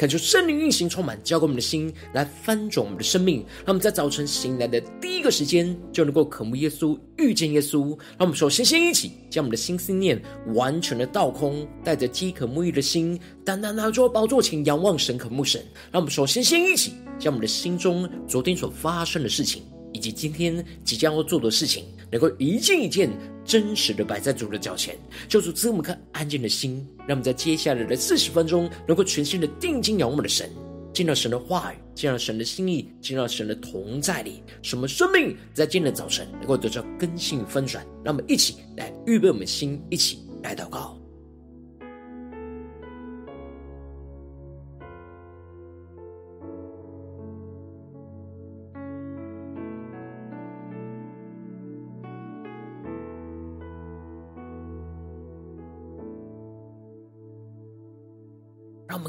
恳求圣灵运行充满，交给我们的心，来翻转我们的生命。让我们在早晨醒来的第一个时间，就能够渴慕耶稣，遇见耶稣。让我们首先先一起将我们的心思念完全的倒空，带着饥渴沐浴的心，单单拿着宝座前仰望神，渴慕神。让我们首先先一起将我们的心中昨天所发生的事情，以及今天即将要做的事情，能够一件一件真实的摆在主的脚前，就主这么颗安静的心，让我们在接下来的四十分钟，能够全心的定睛仰望的神，见到神的话语，见到神的心意，见到神的同在里，什么生命在今天的早晨能够得到更新翻转。让我们一起来预备我们的心，一起来祷告。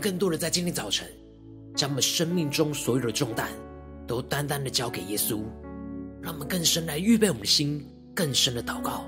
更多的在今天早晨，将我们生命中所有的重担，都单单的交给耶稣，让我们更深来预备我们的心，更深的祷告。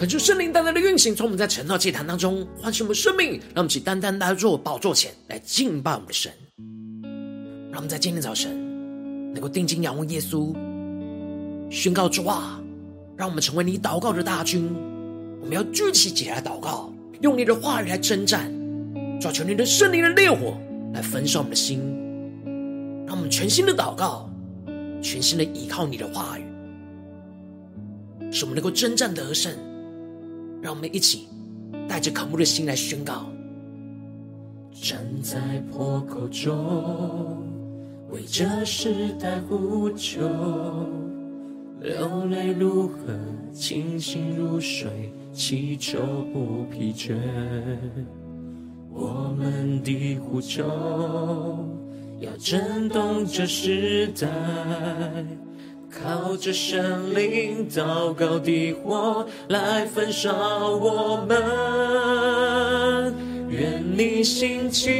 恳求圣灵单单的运行，从我们在晨祷祭坛当中唤醒我们生命，让我们起单单来到宝座前来敬拜我们的神。让我们在今天早晨能够定睛仰望耶稣，宣告主啊，让我们成为你祷告的大军。我们要举起起来祷告，用你的话语来征战，抓求你的圣灵的烈火来焚烧我们的心，让我们全心的祷告，全心的依靠你的话语，使我们能够征战得胜。让我们一起带着渴慕的心来宣告：站在破口中，为这时代呼求，流泪如河，清醒如水，祈求不疲倦。我们的呼求要震动这时代。靠着圣灵祷告的火来焚烧我们，愿你兴起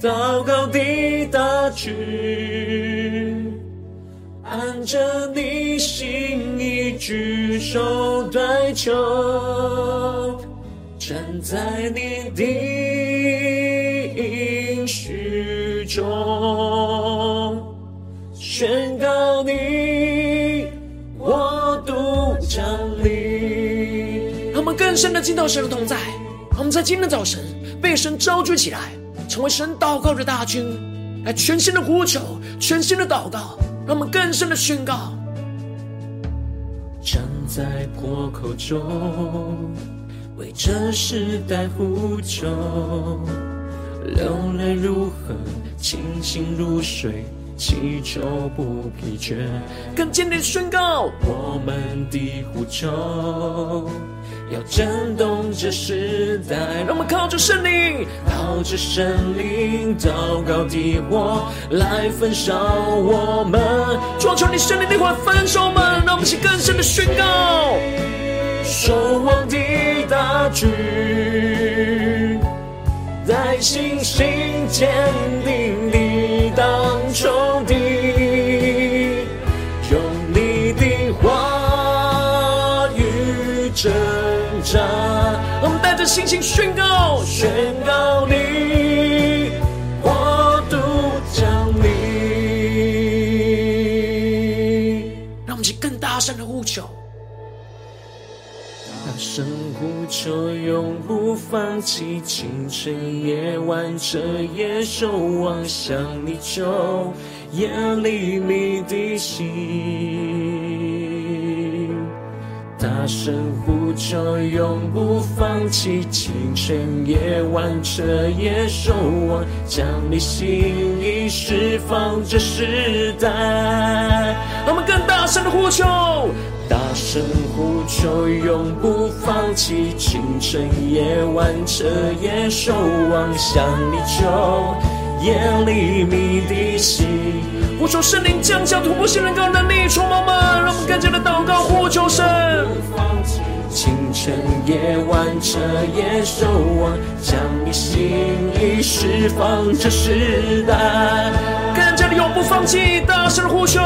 祷告的大军，按着你心意举手代求，站在你的应许中。宣告你，我独站立。让我们更深的进到神的同在。让我们在今天早晨被神召聚起来，成为神祷告的大军，来全新的呼求，全新的祷告。让我们更深的宣告。站在破口中，为这时代呼求，流泪如河，清醒如水。祈求不疲倦，更坚定宣告，我们的呼求要震动这时代。让我们靠着圣灵，靠着圣灵祷告的火来焚烧我们。求求你圣灵的火焚烧我们，让我们起更深的宣告。守望的大军，在信心坚定兄弟，用你的话语挣扎。我们带着信心宣告，宣告你国度降临。让我们一起更大声的呼求。大声呼求，永不放弃。清晨夜晚，彻夜守望，想你求，眼里迷的心，大声呼求，永不放弃，清晨夜晚彻夜守望，将你心意释放这时代。我们更大声的呼求。大声呼求，永不放弃，清晨夜晚彻夜守望，向你求，眼里迷的心。呼求圣灵降下突破性能高能力，充满们，让我们更加的祷告，呼求神。清晨夜晚彻夜守望，将你心意释放这世代，更加的永不放弃，大声的呼求。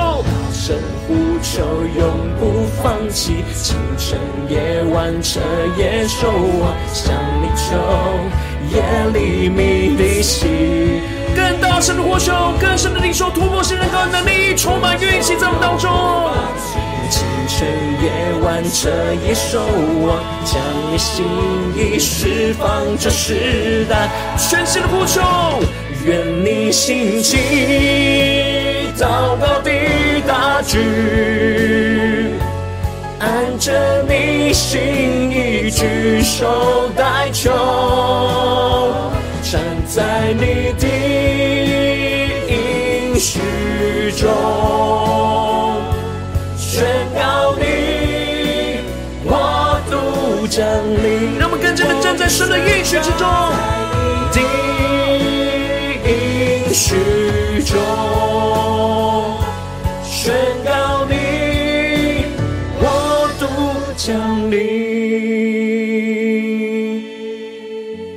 声呼求，永不放弃，清晨夜晚彻夜守望，向你求，夜里迷的心，更大声的呼求，更深的领受突破性人格能力，充满运行在我们当中。清晨夜晚这一首我，将你心意释放这时代，全新的呼求，愿你兴起，祷告的大局，按着你心意举手代求，站在你的应许中，宣告你国度降临。让我们更加的站在神的应许之中，的应许中。宣告你国度降临。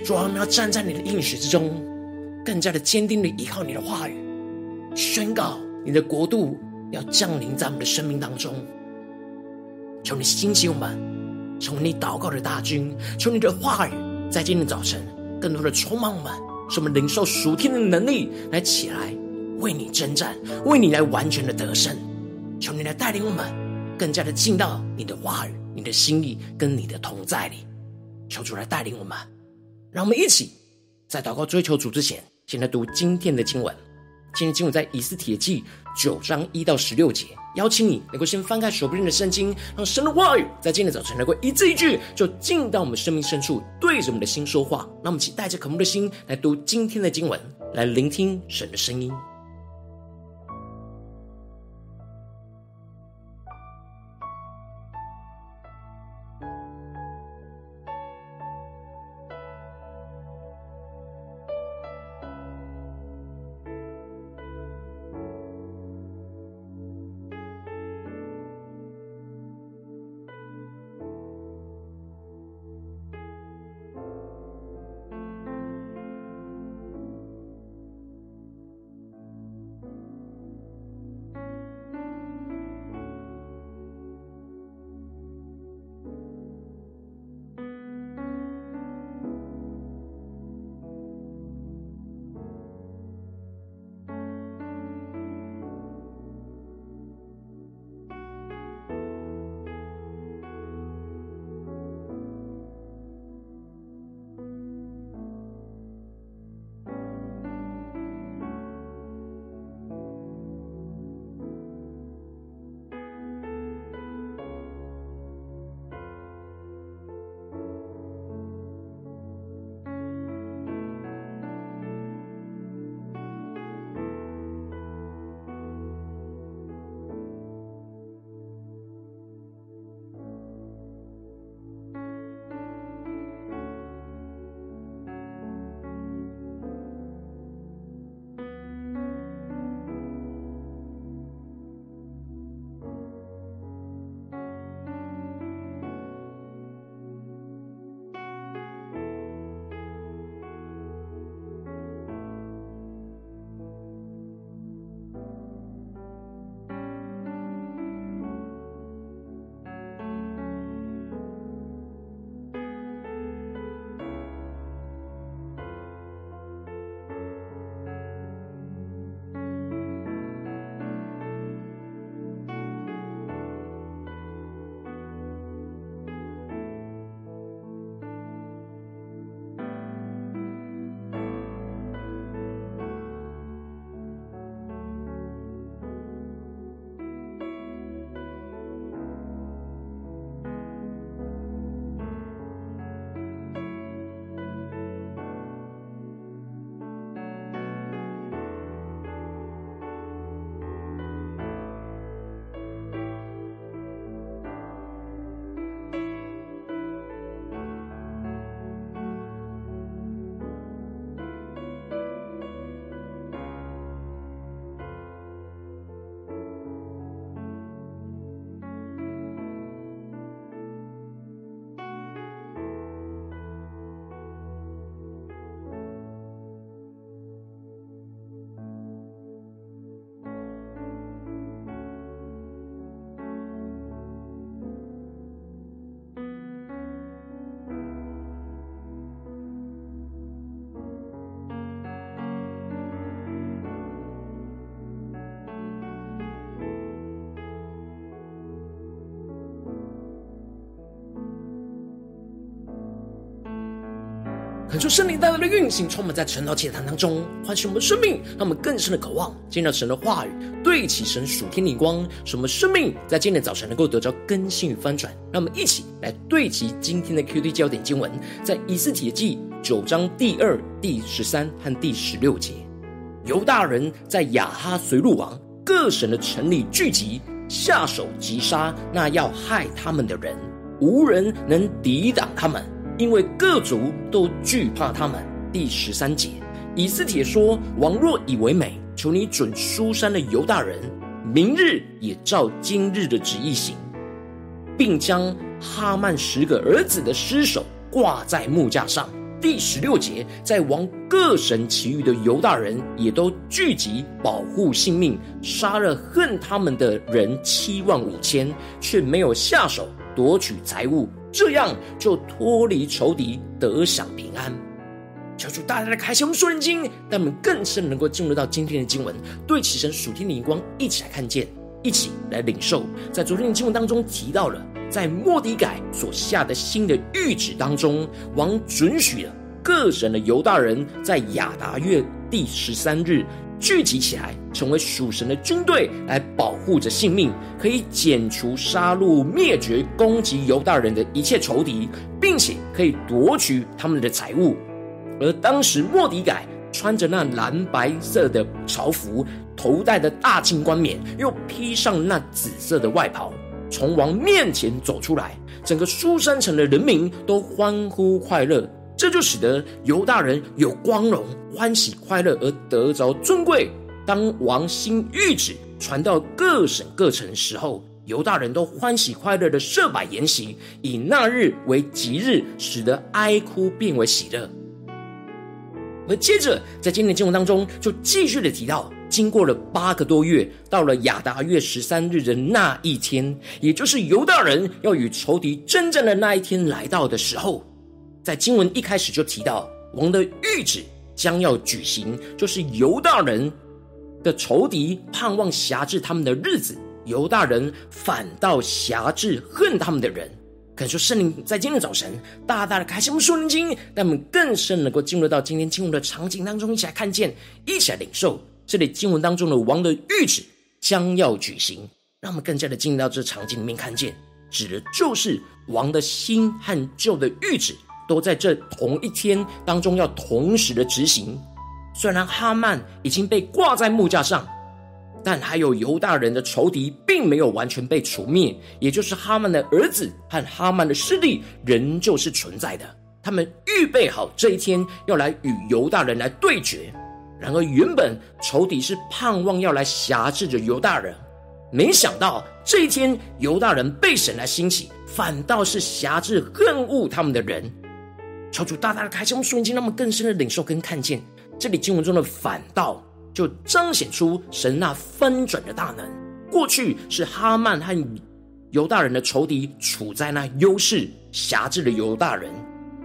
主啊，我们要站在你的应许之中，更加的坚定的依靠你的话语，宣告你的国度要降临在我们的生命当中。求你兴起我们，成为你祷告的大军。求你的话语在今天早晨更多的充满我们，使我们领受属天的能力来起来。为你征战，为你来完全的得胜，求你来带领我们，更加的进到你的话语、你的心意跟你的同在里。求主来带领我们，让我们一起在祷告追求主之前，先来读今天的经文。今天经文在以斯帖记九章一到十六节。邀请你能够先翻开手边的圣经，让神的话语在今天早晨能够一字一句，就进到我们生命深处，对着我们的心说话。让我们一起带着渴慕的心来读今天的经文，来聆听神的声音。恳求圣灵带来的运行，充满在晨祷祭坛当中，唤醒我们的生命，让我们更深的渴望见到神的话语，对齐神属天灵光，使我们生命在今天早晨能够得着更新与翻转。让我们一起来对齐今天的 QD 焦点经文，在以斯帖记九章第二、第十三和第十六节。犹大人在雅哈随路王各省的城里聚集，下手击杀那要害他们的人，无人能抵挡他们。因为各族都惧怕他们。第十三节，以斯帖说：“王若以为美，求你准书珊的犹大人，明日也照今日的旨意行，并将哈曼十个儿子的尸首挂在木架上。”第十六节，在王各省其余的犹大人也都聚集，保护性命，杀了恨他们的人七万五千，却没有下手夺取财物。这样就脱离仇敌，得享平安。求主大大的开启我们属灵经，让我们更深能够进入到今天的经文，对齐神属天的灵光，一起来看见，一起来领受。在昨天的经文当中提到了，在末底改所下的新的谕旨当中，王准许了各省的犹大人在亚达月第十三日。聚集起来，成为属神的军队，来保护着性命，可以剪除、杀戮、灭绝攻击犹大人的一切仇敌，并且可以夺取他们的财物。而当时莫迪改穿着那蓝白色的朝服，头戴的大金冠冕，又披上那紫色的外袍，从王面前走出来，整个书珊城的人民都欢呼快乐。这就使得犹大人有光荣、欢喜、快乐而得着尊贵。当王兴谕旨传到各省各城时候，犹大人都欢喜快乐的设摆筵席，以那日为吉日，使得哀哭变为喜乐。而接着在今天的经文当中，就继续的提到，经过了八个多月，到了亚达月十三日的那一天，也就是犹大人要与仇敌征战的那一天来到的时候。在经文一开始就提到，王的谕旨将要举行，就是犹大人的仇敌盼望辖制他们的日子，犹大人反倒辖制恨他们的人。可以说，圣灵在今天早晨大大的开启我们属灵经，让我们更深能够进入到今天经文的场景当中，一起来看见，一起来领受这里经文当中的王的谕旨将要举行，让我们更加的进入到这场景里面看见，指的就是王的新和旧的谕旨。都在这同一天当中要同时的执行。虽然哈曼已经被挂在木架上，但还有犹大人的仇敌并没有完全被除灭，也就是哈曼的儿子和哈曼的势力仍旧是存在的。他们预备好这一天要来与犹大人来对决。然而，原本仇敌是盼望要来辖制着犹大人，没想到这一天犹大人被神来兴起，反倒是辖制恨恶他们的人。求主大大的开启我们属灵经，让我们更深的领受跟看见这里经文中的反倒，就彰显出神那翻转的大能。过去是哈曼和犹大人的仇敌处在那优势，辖制了犹大人；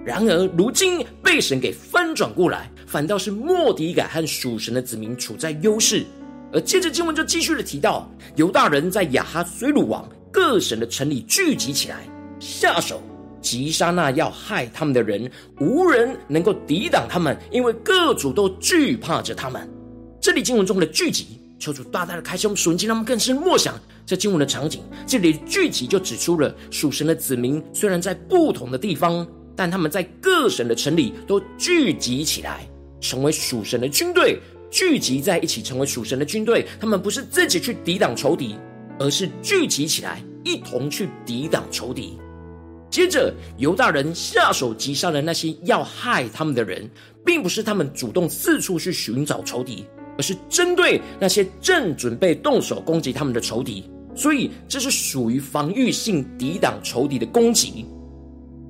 然而如今被神给翻转过来，反倒是莫迪改和属神的子民处在优势。而接着经文就继续的提到，犹大人在亚哈随鲁王各省的城里聚集起来，下手。击杀那要害他们的人，无人能够抵挡他们，因为各族都惧怕着他们。这里经文中的聚集，求主大大的开启我们属灵经，让我们更深默想这经文的场景。这里聚集就指出了属神的子民，虽然在不同的地方，但他们在各省的城里都聚集起来，成为属神的军队，聚集在一起成为属神的军队。他们不是自己去抵挡仇敌，而是聚集起来，一同去抵挡仇敌。接着，犹大人下手击杀了那些要害他们的人，并不是他们主动四处去寻找仇敌，而是针对那些正准备动手攻击他们的仇敌。所以，这是属于防御性抵挡仇敌的攻击。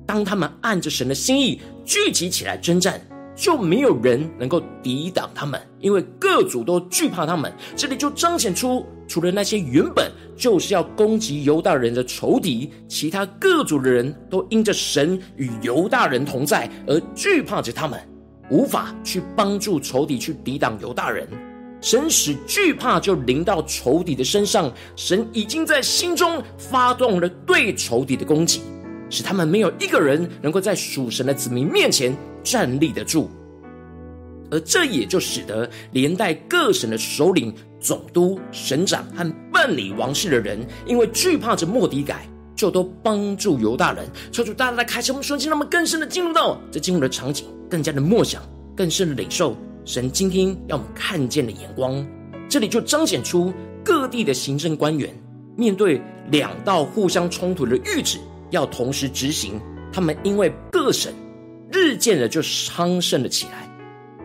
当他们按着神的心意聚集起来征战，就没有人能够抵挡他们，因为各族都惧怕他们。这里就彰显出，除了那些原本就是要攻击犹大人的仇敌，其他各族的人都因着神与犹大人同在而惧怕着他们，无法去帮助仇敌去抵挡犹大人。神使惧怕就临到仇敌的身上，神已经在心中发动了对仇敌的攻击。使他们没有一个人能够在属神的子民面前站立得住。而这也就使得连带各省的首领、总督、省长和办理王事的人，因为惧怕着末底改，就都帮助犹大人。求主大大的开启我们瞬间，让我们更深的进入到这进入的场景，更加的默想，更深的领受神今天要我们看见的眼光。这里就彰显出各地的行政官员面对两道互相冲突的谕旨，要同时执行，他们因为各省日渐的就昌盛了起来。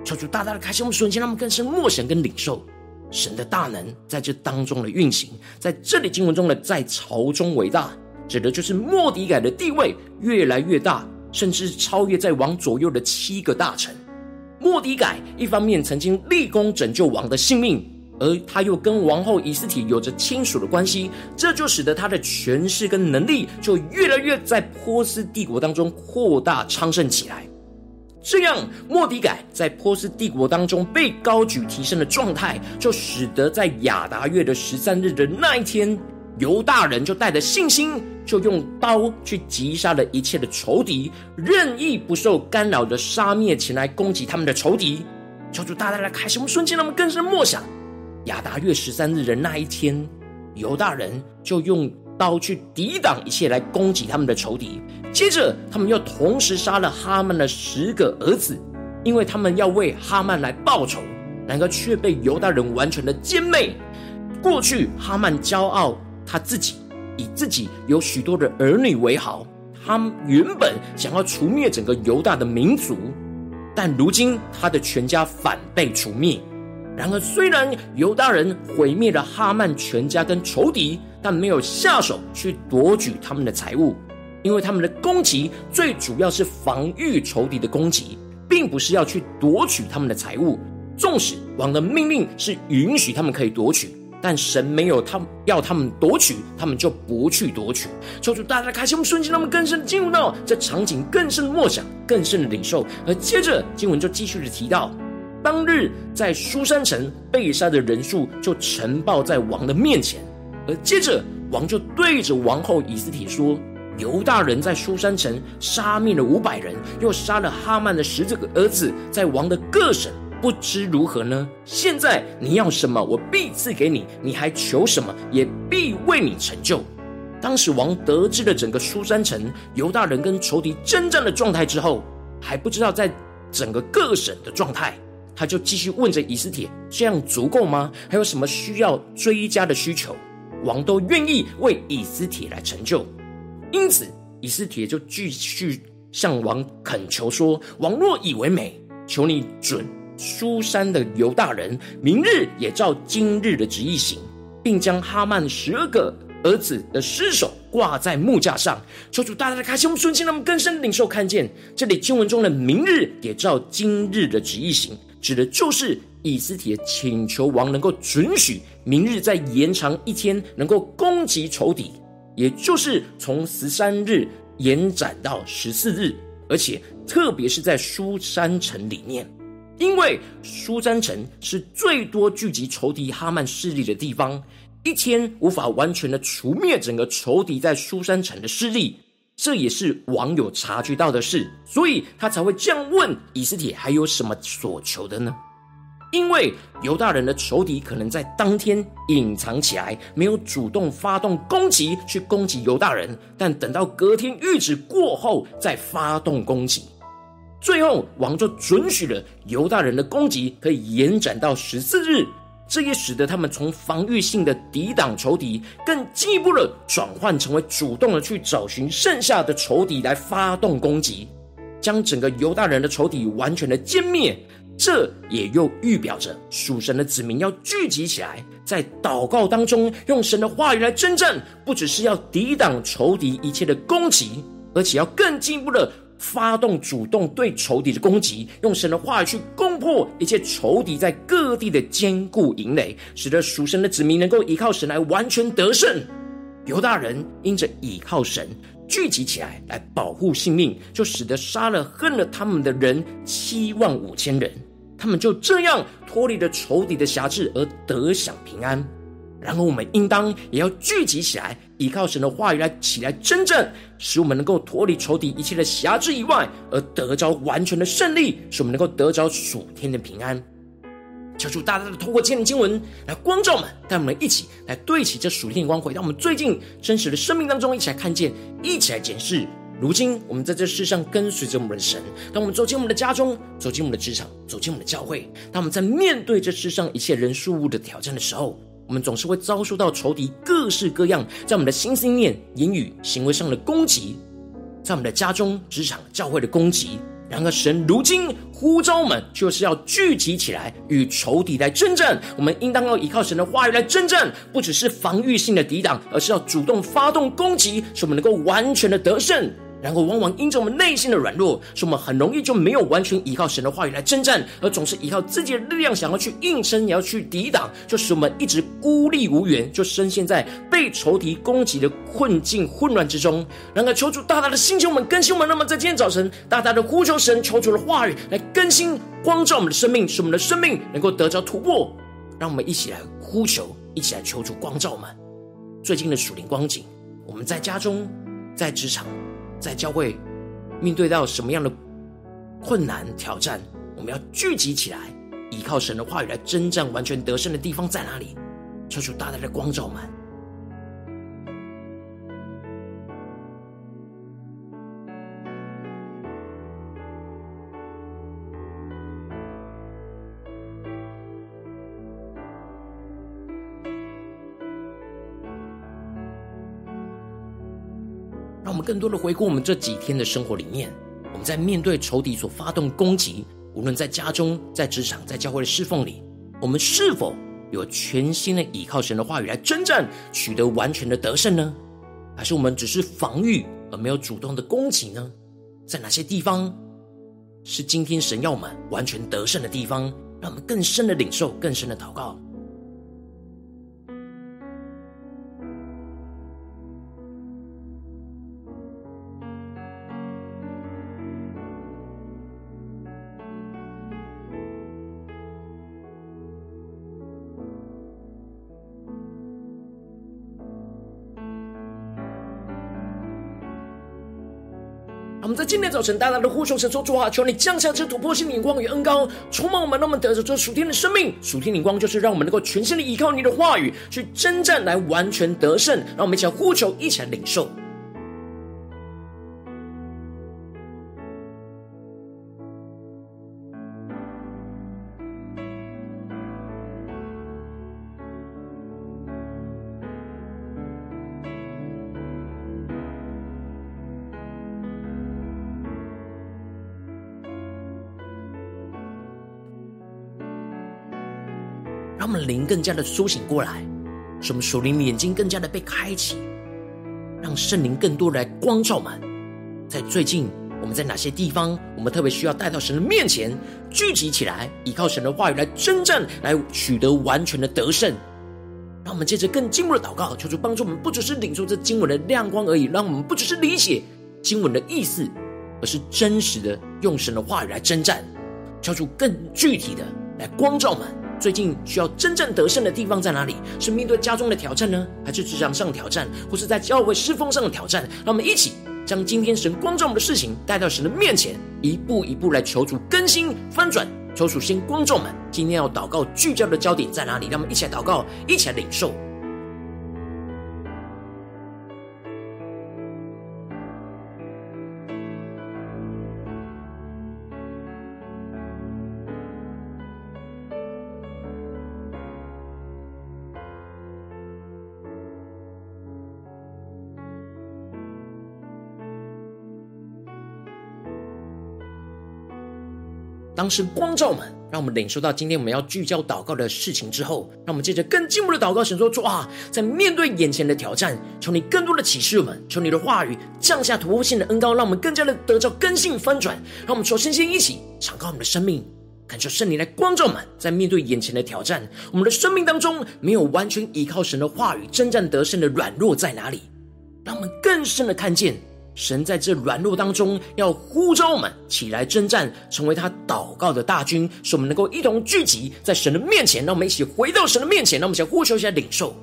求主大大的开启我们瞬间，让我们更深默想跟领受神的大能在这当中的运行。在这里经文中的在朝中为大，指的就是莫迪改的地位越来越大，甚至超越在王左右的七个大臣。莫迪改一方面曾经立功拯救王的性命，而他又跟王后以斯体有着亲属的关系，这就使得他的权势跟能力就越来越在波斯帝国当中扩大昌盛起来。这样，莫迪改在波斯帝国当中被高举提升的状态，就使得在亚达月的十三日的那一天，犹大人就带着信心，就用刀去击杀了一切的仇敌，任意不受干扰的杀灭前来攻击他们的仇敌。求主大大来开什么瞬间，让我们更深默想，亚达月十三日的那一天，犹大人就用刀去抵挡一切来攻击他们的仇敌。接着，他们又同时杀了哈曼的十个儿子，因为他们要为哈曼来报仇。然而，却被犹大人完全的歼灭。过去，哈曼骄傲他自己，以自己有许多的儿女为豪。他原本想要除灭整个犹大的民族，但如今他的全家反被除灭。然而，虽然犹大人毁灭了哈曼全家跟仇敌，但没有下手去夺取他们的财物，因为他们的攻击最主要是防御仇敌的攻击，并不是要去夺取他们的财物。纵使王的命令是允许他们可以夺取，但神没有他要他们夺取，他们就不去夺取。求主大大开心我们瞬间，他们更深的进入到这场景，更深的默想，更深的领受。而接着经文就继续的提到。当日在苏珊城被杀的人数就呈报在王的面前，而接着王就对着王后以斯帖说：“犹大人在苏珊城杀灭了五百人，又杀了哈曼的十这个儿子，在王的各省，不知如何呢？现在你要什么，我必赐给你；你还求什么，也必为你成就。”当时王得知了整个苏珊城犹大人跟仇敌征战的状态之后，还不知道在整个各省的状态。他就继续问着以斯帖：“这样足够吗？还有什么需要追加的需求？”王都愿意为以斯帖来成就。因此，以斯帖就继续向王恳求说：“王若以为美，求你准苏珊的犹大人明日也照今日的旨意行，并将哈曼十二个儿子的尸首挂在木架上。”求主大大的开启我们顺心，让我们更深领受看见这里经文中的“明日也照今日的旨意行”。指的就是以斯帖请求王能够准许明日再延长一天，能够攻击仇敌，也就是从十三日延展到十四日，而且特别是在苏珊城里面，因为苏珊城是最多聚集仇敌哈曼势力的地方，一天无法完全的除灭整个仇敌在苏珊城的势力。这也是网友察觉到的事，所以他才会这样问以斯帖还有什么所求的呢？因为犹大人的仇敌可能在当天隐藏起来，没有主动发动攻击去攻击犹大人，但等到隔天谕旨过后再发动攻击，最后王就准许了犹大人的攻击可以延展到十四日。这也使得他们从防御性的抵挡仇敌，更进一步的转换成为主动的去找寻剩下的仇敌来发动攻击，将整个犹大人的仇敌完全的歼灭。这也又预表着属神的子民要聚集起来，在祷告当中用神的话语来征战，不只是要抵挡仇敌一切的攻击，而且要更进一步的。发动主动对仇敌的攻击，用神的话语去攻破一切仇敌在各地的坚固营垒，使得属神的子民能够依靠神来完全得胜。犹大人因着依靠神聚集起来，来保护性命，就使得杀了恨了他们的人七万五千人，他们就这样脱离了仇敌的辖制而得享平安。然后我们应当也要聚集起来，依靠神的话语来起来征战，使我们能够脱离仇敌一切的辖制以外，而得着完全的胜利，使我们能够得着属天的平安。求主大大的透过千年经文来光照我们，带我们一起来对齐这属天的光辉，让我们最近真实的生命当中一起来看见，一起来检视。如今我们在这世上跟随着我们的神，当我们走进我们的家中，走进我们的职场，走进我们的教会，当我们在面对这世上一切人事物的挑战的时候，我们总是会遭受到仇敌各式各样，在我们的心思念、言语、行为上的攻击，在我们的家中、职场、教会的攻击。然而，神如今呼召我们，就是要聚集起来，与仇敌来征战。我们应当要依靠神的话语来征战，不只是防御性的抵挡，而是要主动发动攻击，使我们能够完全的得胜。然后，往往因着我们内心的软弱，使我们很容易就没有完全依靠神的话语来征战，而总是依靠自己的力量，想要去应声，也要去抵挡，就使我们一直孤立无援，就深陷在被仇敌攻击的困境混乱之中。然而，求主大大的兴起我们，更新我们。那么，在今天早晨，大大的呼求神，求主的话语来更新、光照我们的生命，使我们的生命能够得着突破。让我们一起来呼求，一起来求主光照我们。最近的属灵光景，我们在家中，在职场。在教会面对到什么样的困难挑战，我们要聚集起来，依靠神的话语来征战，完全得胜的地方在哪里？求主大大的光照。我们更多的回顾我们这几天的生活里面，我们在面对仇敌所发动攻击，无论在家中、在职场、在教会的侍奉里，我们是否有全心的依靠神的话语来征战，取得完全的得胜呢？还是我们只是防御而没有主动的攻击呢？在哪些地方是今天神要我们完全得胜的地方？让我们更深的领受，更深的祷告。造成大大的呼求神说：主啊，求你降下这突破性的眼光与恩膏，充满我们，让我们得着这属天的生命。属天的眼光就是让我们能够全心的依靠你的话语去征战，来完全得胜。让我们一起来呼求，一起来领受。更加的苏醒过来，使我们属灵的眼睛更加的被开启，让圣灵更多的来光照满。在最近，我们在哪些地方，我们特别需要带到神的面前，聚集起来，依靠神的话语来征战，来取得完全的得胜。让我们接着更进步的祷告，求主帮助我们，不只是领受这经文的亮光而已，让我们不只是理解经文的意思，而是真实的用神的话语来征战，求主更具体的来光照我们。最近需要真正得胜的地方在哪里？是面对家中的挑战呢，还是职场上的挑战，或是在教会师风上的挑战？让我们一起将今天神光照我们的事情带到神的面前，一步一步来求主更新翻转。求主先光照们，今天要祷告聚焦的焦点在哪里？让我们一起来祷告，一起来领受。当时光照们，让我们领受到今天我们要聚焦祷告的事情之后，让我们接着更进一步的祷告，神说：主啊，在面对眼前的挑战，求你更多的启示我们，求你的话语降下突破性的恩膏，让我们更加的得着根性翻转。让我们说，身心一起敞开我们的生命，感受圣灵来光照们，在面对眼前的挑战，我们的生命当中没有完全依靠神的话语征战得胜的软弱在哪里？让我们更深的看见。神在这软弱当中，要呼召我们起来征战，成为他祷告的大军，使我们能够一同聚集在神的面前。让我们一起回到神的面前，让我们先呼求一下领受。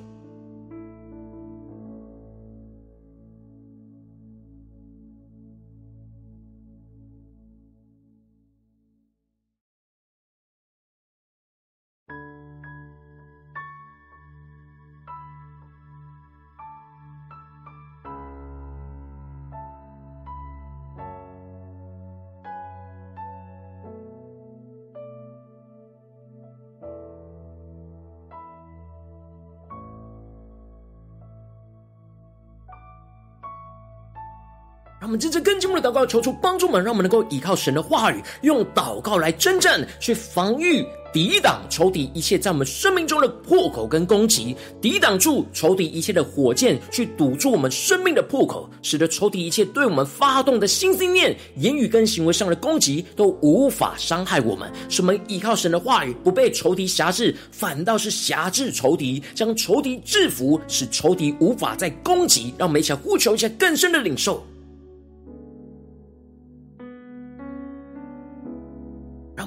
我们真正更进一步的祷告，求主帮助我们，让我们能够依靠神的话语，用祷告来征战，去防御、抵挡仇敌一切在我们生命中的破口跟攻击，抵挡住仇敌一切的火箭，去堵住我们生命的破口，使得仇敌一切对我们发动的心思念、言语跟行为上的攻击都无法伤害我们。使我们依靠神的话语，不被仇敌辖制，反倒是辖制仇敌，将仇敌制服，使仇敌无法再攻击。让我们一起呼求一下更深的领受。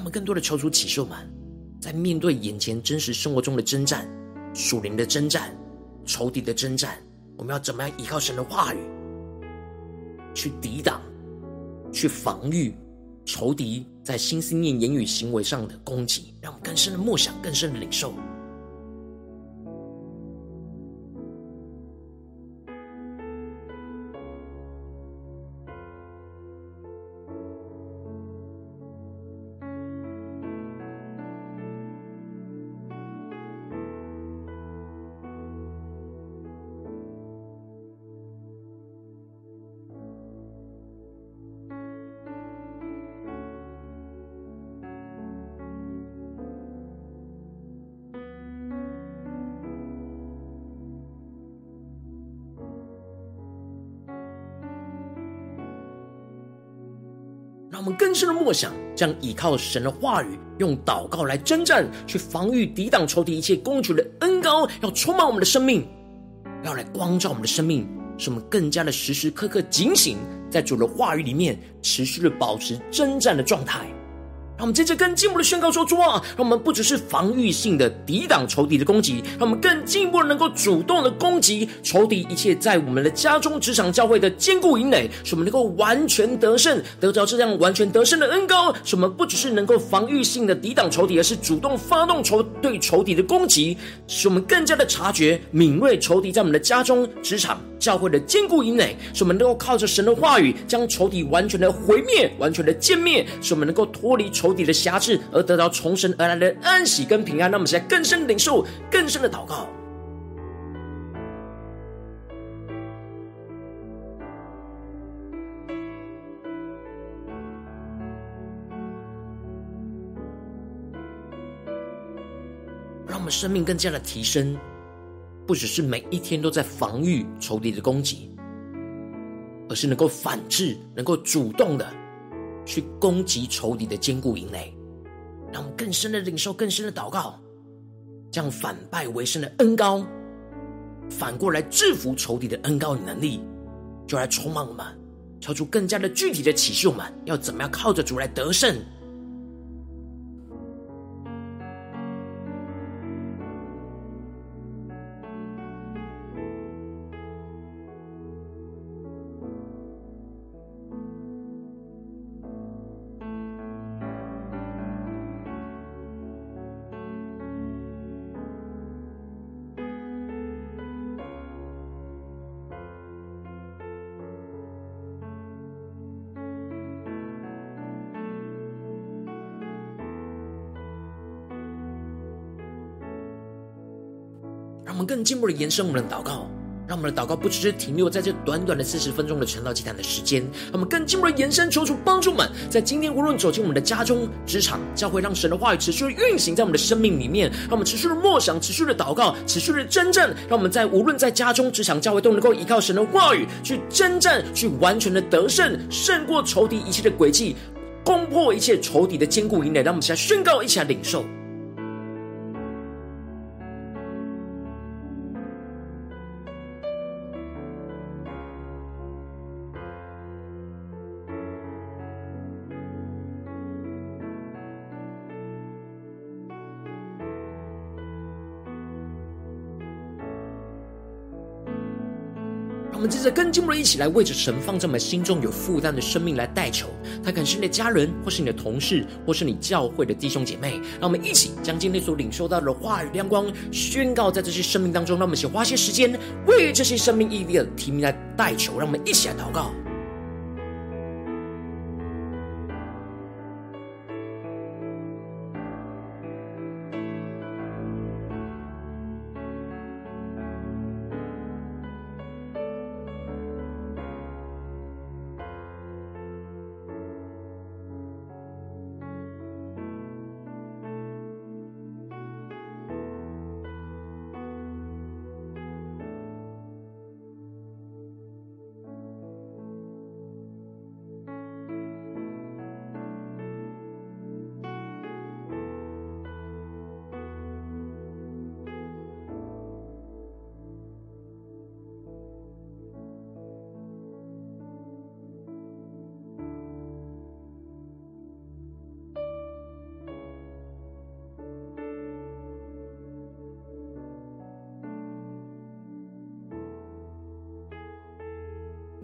我们更多的求主启示我们，在面对眼前真实生活中的征战、属灵的征战、仇敌的征战，我们要怎么样依靠神的话语，去抵挡、去防御仇敌在心思念、言语、行为上的攻击？让我们更深的默想、更深的领受。深的默想，将依靠神的话语，用祷告来征战，去防御、抵挡抽敌一切攻击的恩膏，要充满我们的生命，要来光照我们的生命，使我们更加的时时刻刻警醒，在主的话语里面持续的保持征战的状态。让我们接着更进一步的宣告说：主啊，让我们不只是防御性的抵挡仇敌的攻击，让我们更进一步的能够主动的攻击仇敌一切在我们的家中、职场、教会的坚固营垒，使我们能够完全得胜，得着这样完全得胜的恩高。使我们不只是能够防御性的抵挡仇敌，而是主动发动仇对仇敌的攻击，使我们更加的察觉敏锐仇敌在我们的家中、职场。教会的坚固营垒，使我们能够靠着神的话语，将仇敌完全的毁灭、完全的歼灭，使我们能够脱离仇敌的辖制，而得到从神而来的安息跟平安。那么，现在更深领受、更深的祷告，们生命更加的提升。不只是每一天都在防御仇敌的攻击，而是能够反制，能够主动的去攻击仇敌的坚固营垒，让我们更深的领受、更深的祷告，将反败为胜的恩膏，反过来制服仇敌的恩膏与能力，就来充满我们，超出更加的具体的启示我们，要怎么样靠着主来得胜。我们更进一步的延伸我们的祷告，让我们的祷告不只是停留在这短短的四十分钟的晨祷祭坛的时间，我们更进一步的延伸，求主帮助们，在今天无论走进我们的家中、职场、教会，让神的话语持续的运行在我们的生命里面，让我们持续的默想、持续的祷告、持续的征战，让我们在无论在家中、职场、教会，都能够依靠神的话语去征战，去完全的得胜，胜过仇敌一切的诡计，攻破一切仇敌的坚固营垒。让我们一起来宣告，一起来领受。接着跟金木一起来为着神放在我们心中有负担的生命来代求，他可能是你的家人，或是你的同事，或是你教会的弟兄姐妹。让我们一起将今天所领受到的话语亮光宣告在这些生命当中。让我们一起花些时间为这些生命意义的提名来代求。让我们一起来祷告。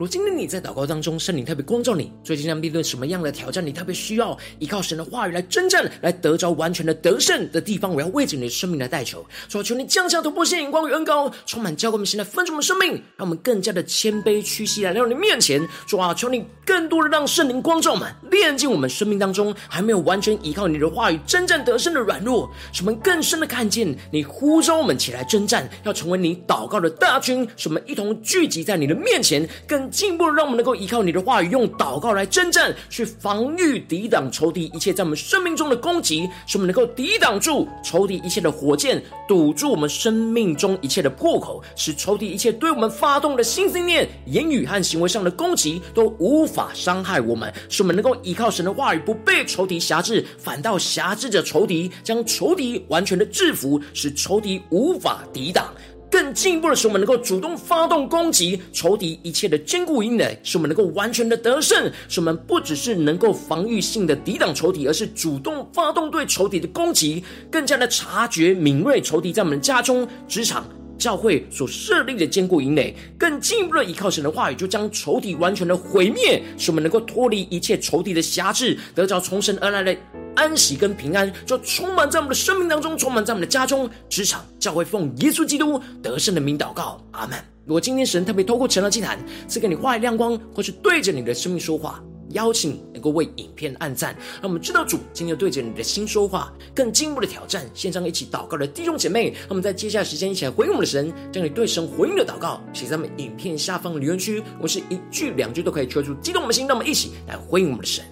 如今的你在祷告当中，圣灵特别光照你，最近在面对什么样的挑战？你特别需要依靠神的话语来征战，来得着完全的得胜的地方，我要为着你的生命来代求。说求你降下突破性眼光与恩膏，充满教灌我们现在分盛的生命，让我们更加的谦卑屈膝来到你面前。主啊，求你更多的让圣灵光照们，炼净我们生命当中还没有完全依靠你的话语征战得胜的软弱，使我们更深的看见你呼召我们起来征战，要成为你祷告的大军，使我们一同聚集在你的面前，更。进一步让我们能够依靠你的话语，用祷告来征战，去防御、抵挡仇敌一切在我们生命中的攻击，使我们能够抵挡住仇敌一切的火箭，堵住我们生命中一切的破口，使仇敌一切对我们发动的心思念、言语和行为上的攻击都无法伤害我们，使我们能够依靠神的话语，不被仇敌辖制，反倒辖制着仇敌，将仇敌完全的制服，使仇敌无法抵挡。更进一步的是，我们能够主动发动攻击仇敌一切的坚固营垒，使我们能够完全的得胜。使我们不只是能够防御性的抵挡仇敌，而是主动发动对仇敌的攻击，更加的察觉敏锐仇敌在我们家中、职场、教会所设立的坚固营垒。更进一步的依靠神的话语，就将仇敌完全的毁灭，使我们能够脱离一切仇敌的辖制，得着从神而来的。安息跟平安就充满在我们的生命当中，充满在我们的家中、职场、教会，奉耶稣基督得胜的名祷告，阿门。如果今天神特别透过晨祷祭坛赐给你话语亮光，或是对着你的生命说话，邀请你能够为影片按赞，让我们知道主今天对着你的心说话，更进一步的挑战。线上一起祷告的弟兄姐妹，让我们在接下来时间一起来回应我们的神，将你对神回应的祷告写在我们影片下方的留言区，我们是一句两句都可以说出激动我们的心，让我们一起来回应我们的神。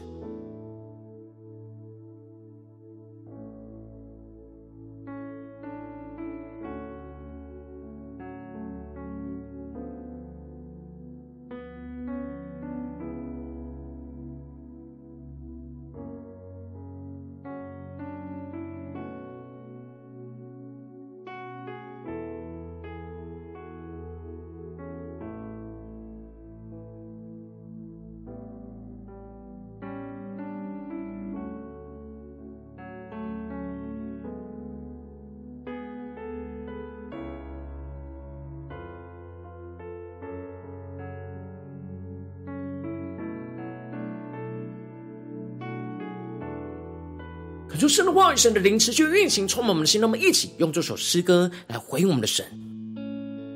求圣的话语、神的灵持续运行，充满我们的心。让我们一起用这首诗歌来回应我们的神，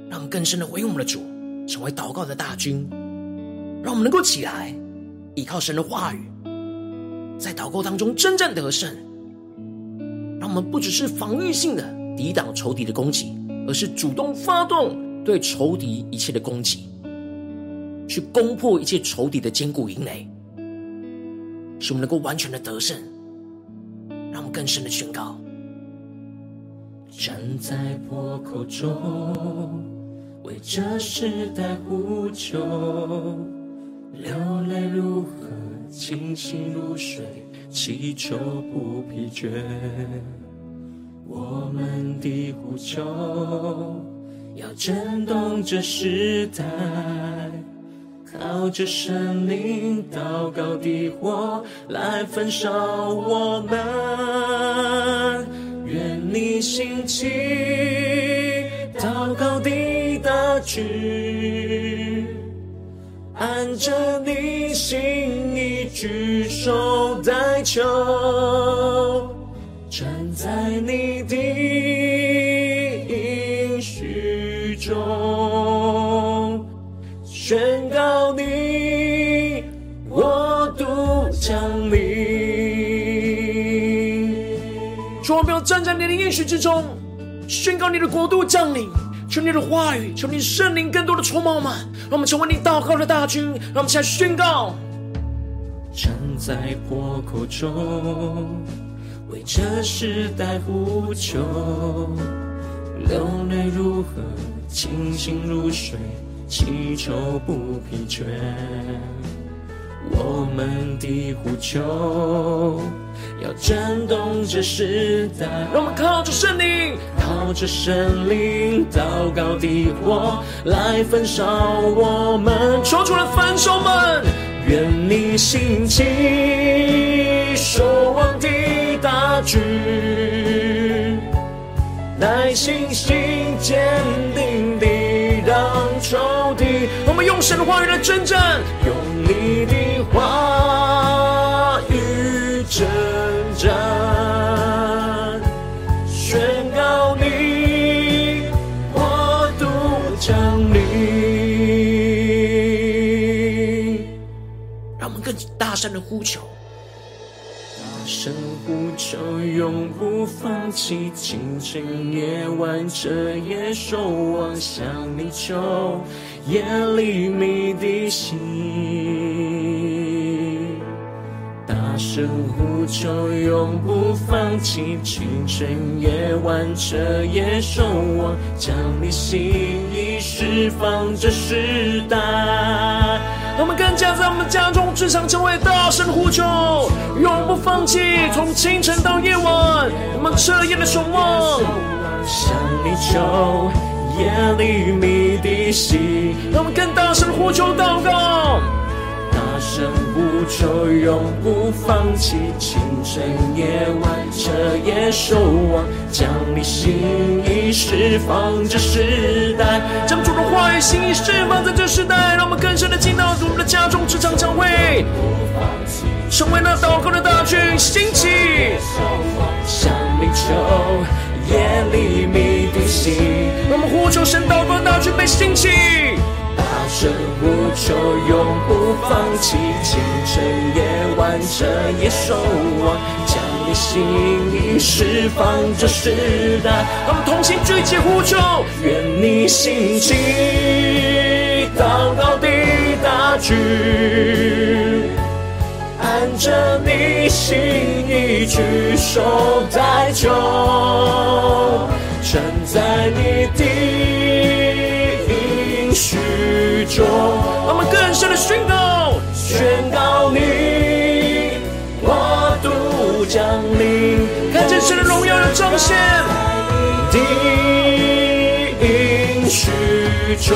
让更深的回应我们的主，成为祷告的大军。让我们能够起来，依靠神的话语，在祷告当中真正得胜。让我们不只是防御性的抵挡仇敌的攻击，而是主动发动对仇敌一切的攻击，去攻破一切仇敌的坚固营垒，使我们能够完全的得胜。更深的宣告，站在破口中，为这时代呼求，流泪如河，清醒如水，祈求不疲倦。我们的呼求要震动这时代。靠着神灵祷告的火来焚烧我们，愿你心起祷告的大军，按着你心意举手代求，站在你你的应许之中，宣告你的国度降临，求你的话语，求你圣灵更多的充满我们，让我们成为你祷告的大军，让我们起来宣告。站在破口中，为这时代呼求，流泪如河，清醒如水，祈求不疲倦。我们的呼求要震动这时代，让我们靠着圣灵，靠着圣灵祷告的火来焚烧我们。说出了焚烧们，愿你兴起守望的大军，耐心、心坚定地让仇敌。我们。用神的话语来征战，用你的话大声的呼求。神呼求，永不放弃，清晨夜晚，彻夜守望，向你求，夜里鸣的心。大声呼求，永不放弃，清晨夜晚，彻夜守望，将你心意释放这世代。我们更加在我们家中、职场成为大声呼求，永不放弃。从清晨到夜晚，我们彻夜的守望，向你求，夜里迷的心。让我们更大声呼求祷告，大声呼求，永不放弃。清晨夜晚，彻夜守望，将你心意释放这世代。将主的话语、心意释放在这世代，让我们更深的进到主的家中、职场、教会，成为那祷告的大军兴起。向你求，夜里迷的心。让我们呼求神祷告大军被兴起。大声呼求，永不放弃，清晨夜晚，彻夜守望，将你心意释放这世代。我们同心聚集呼求，愿你心起，祷告的大举，按着你心意举手代求，站在你的。中，我们更深的宣告，宣告你国度降临，看见神的荣耀的彰显。的应许中，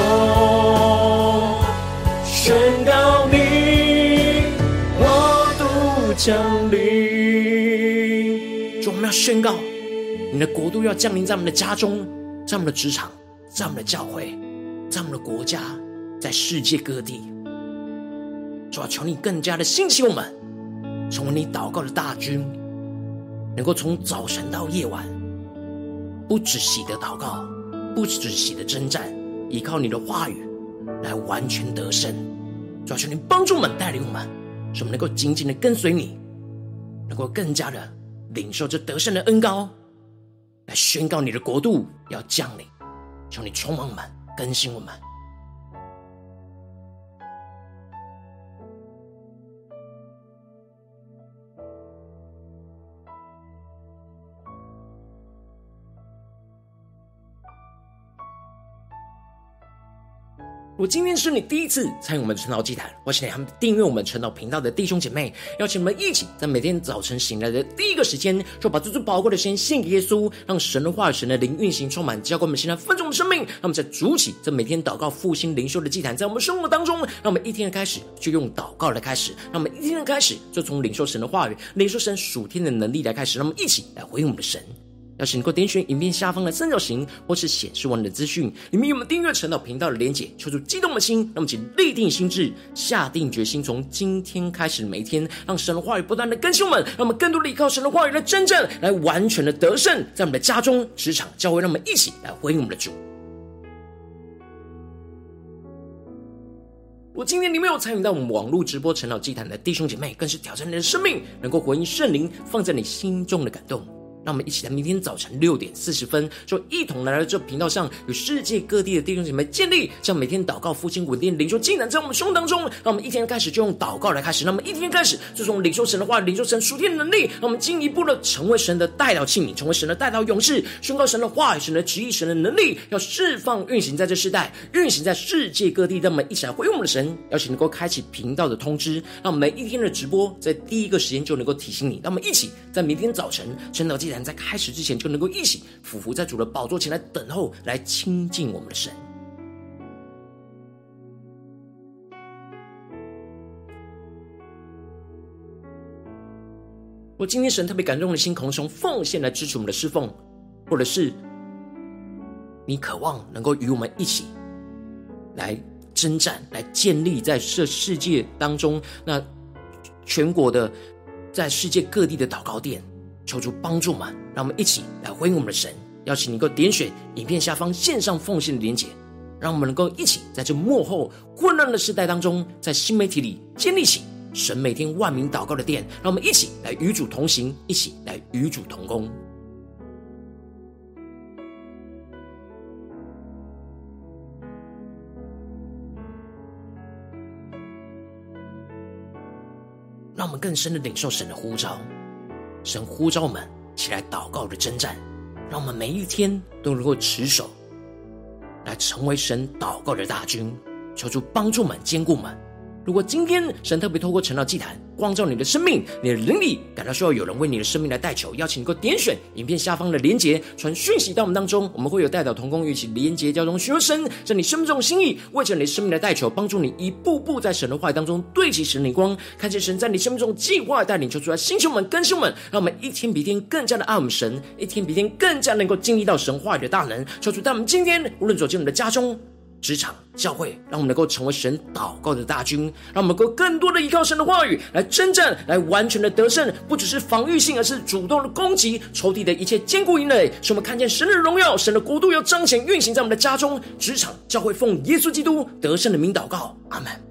宣告你国度降临。主，我们要宣告，你的国度要降临在我们的家中，在我们的职场，在我们的教会。在我们的国家，在世界各地，主要求你更加的兴起我们，成为你祷告的大军，能够从早晨到夜晚，不止息的祷告，不止息的征战，依靠你的话语来完全得胜。主要求你帮助我们，带领我们，使我们能够紧紧的跟随你，能够更加的领受这得胜的恩膏，来宣告你的国度要降临。求你充满我们。更新我们。如果今天是你第一次参与我们的晨祷祭坛，我是你还没订阅我们晨祷频道的弟兄姐妹，邀请我们一起在每天早晨醒来的第一个时间，就把最最宝贵的时间献给耶稣，让神的话语、神的灵运行充满，浇灌我们现在丰盛的生命。让我们在主起这每天祷告复兴灵修的祭坛，在我们生活当中，让我们一天的开始就用祷告来开始，让我们一天的开始就从领受神的话语、领受神属天的能力来开始，让我们一起来回应我们的神。要是能够点选影片下方的三角形，或是显示完的资讯，里面有我们订阅陈老频道的连结，求主激动的心，让我们请立定心志，下定决心，从今天开始每一天，让神的话语不断的更新我们，让我们更多的依靠神的话语来真正来完全的得胜，在我们的家中、职场、教会，让我们一起来回应我们的主。我今天你没有参与到我们网络直播陈老祭坛的弟兄姐妹，更是挑战你的生命，能够回应圣灵放在你心中的感动。让我们一起在明天早晨六点四十分，就一同来到这频道上，与世界各地的弟兄姐妹建立，这样每天祷告、复兴、稳定、领受进展在我们胸当中。让我们一天开始就用祷告来开始，让我们一天开始就从领受神的话、领受神属天的能力，让我们进一步的成为神的代祷器皿，成为神的代祷勇士，宣告神的话语、神的旨意、神的能力，要释放、运行在这世代，运行在世界各地。让我们一起来回应我们的神，邀请能够开启频道的通知，让我们每一天的直播在第一个时间就能够提醒你。让我们一起在明天早晨晨祷祭坛在开始之前。就能够一起俯伏在主的宝座前来等候，来亲近我们的神。我今天神特别感动的心，可能从奉献来支持我们的侍奉，或者是你渴望能够与我们一起来征战，来建立在这世界当中，那全国的在世界各地的祷告殿，求主帮助们，让我们一起来回应我们的神。邀请你能够点选影片下方线上奉献的连结，让我们能够一起在这幕后混乱的时代当中，在新媒体里建立起神每天万名祷告的殿，让我们一起来与主同行，一起来与主同工。让我们更深的领受神的呼召，神呼召我们起来祷告的征战，让我们每一天都能够持守，来成为神祷告的大军，求主帮助们、坚固们。如果今天神特别透过晨祷祭坛光照你的生命，你的灵里感到需要有人为你的生命来代求，邀请你够点选影片下方的连结，传讯息到我们当中，我们会有代表同工，一起连结交通，寻求神在你生命中的心意，为着你生命来代求，帮助你一步步在神的话语当中对齐神的光，看见神在你生命中计划带领，求出来星球们、更新们，让我们一天比一天更加的爱我们神，一天比一天更加能够经历到神话语的大能，求主在我们今天无论走进我们的家中。职场教会，让我们能够成为神祷告的大军，让我们能够更多的依靠神的话语来征战，来完全的得胜，不只是防御性，而是主动的攻击仇敌的一切坚固营垒，使我们看见神的荣耀，神的国度要彰显运行在我们的家中、职场、教会，奉耶稣基督得胜的名祷告，阿门。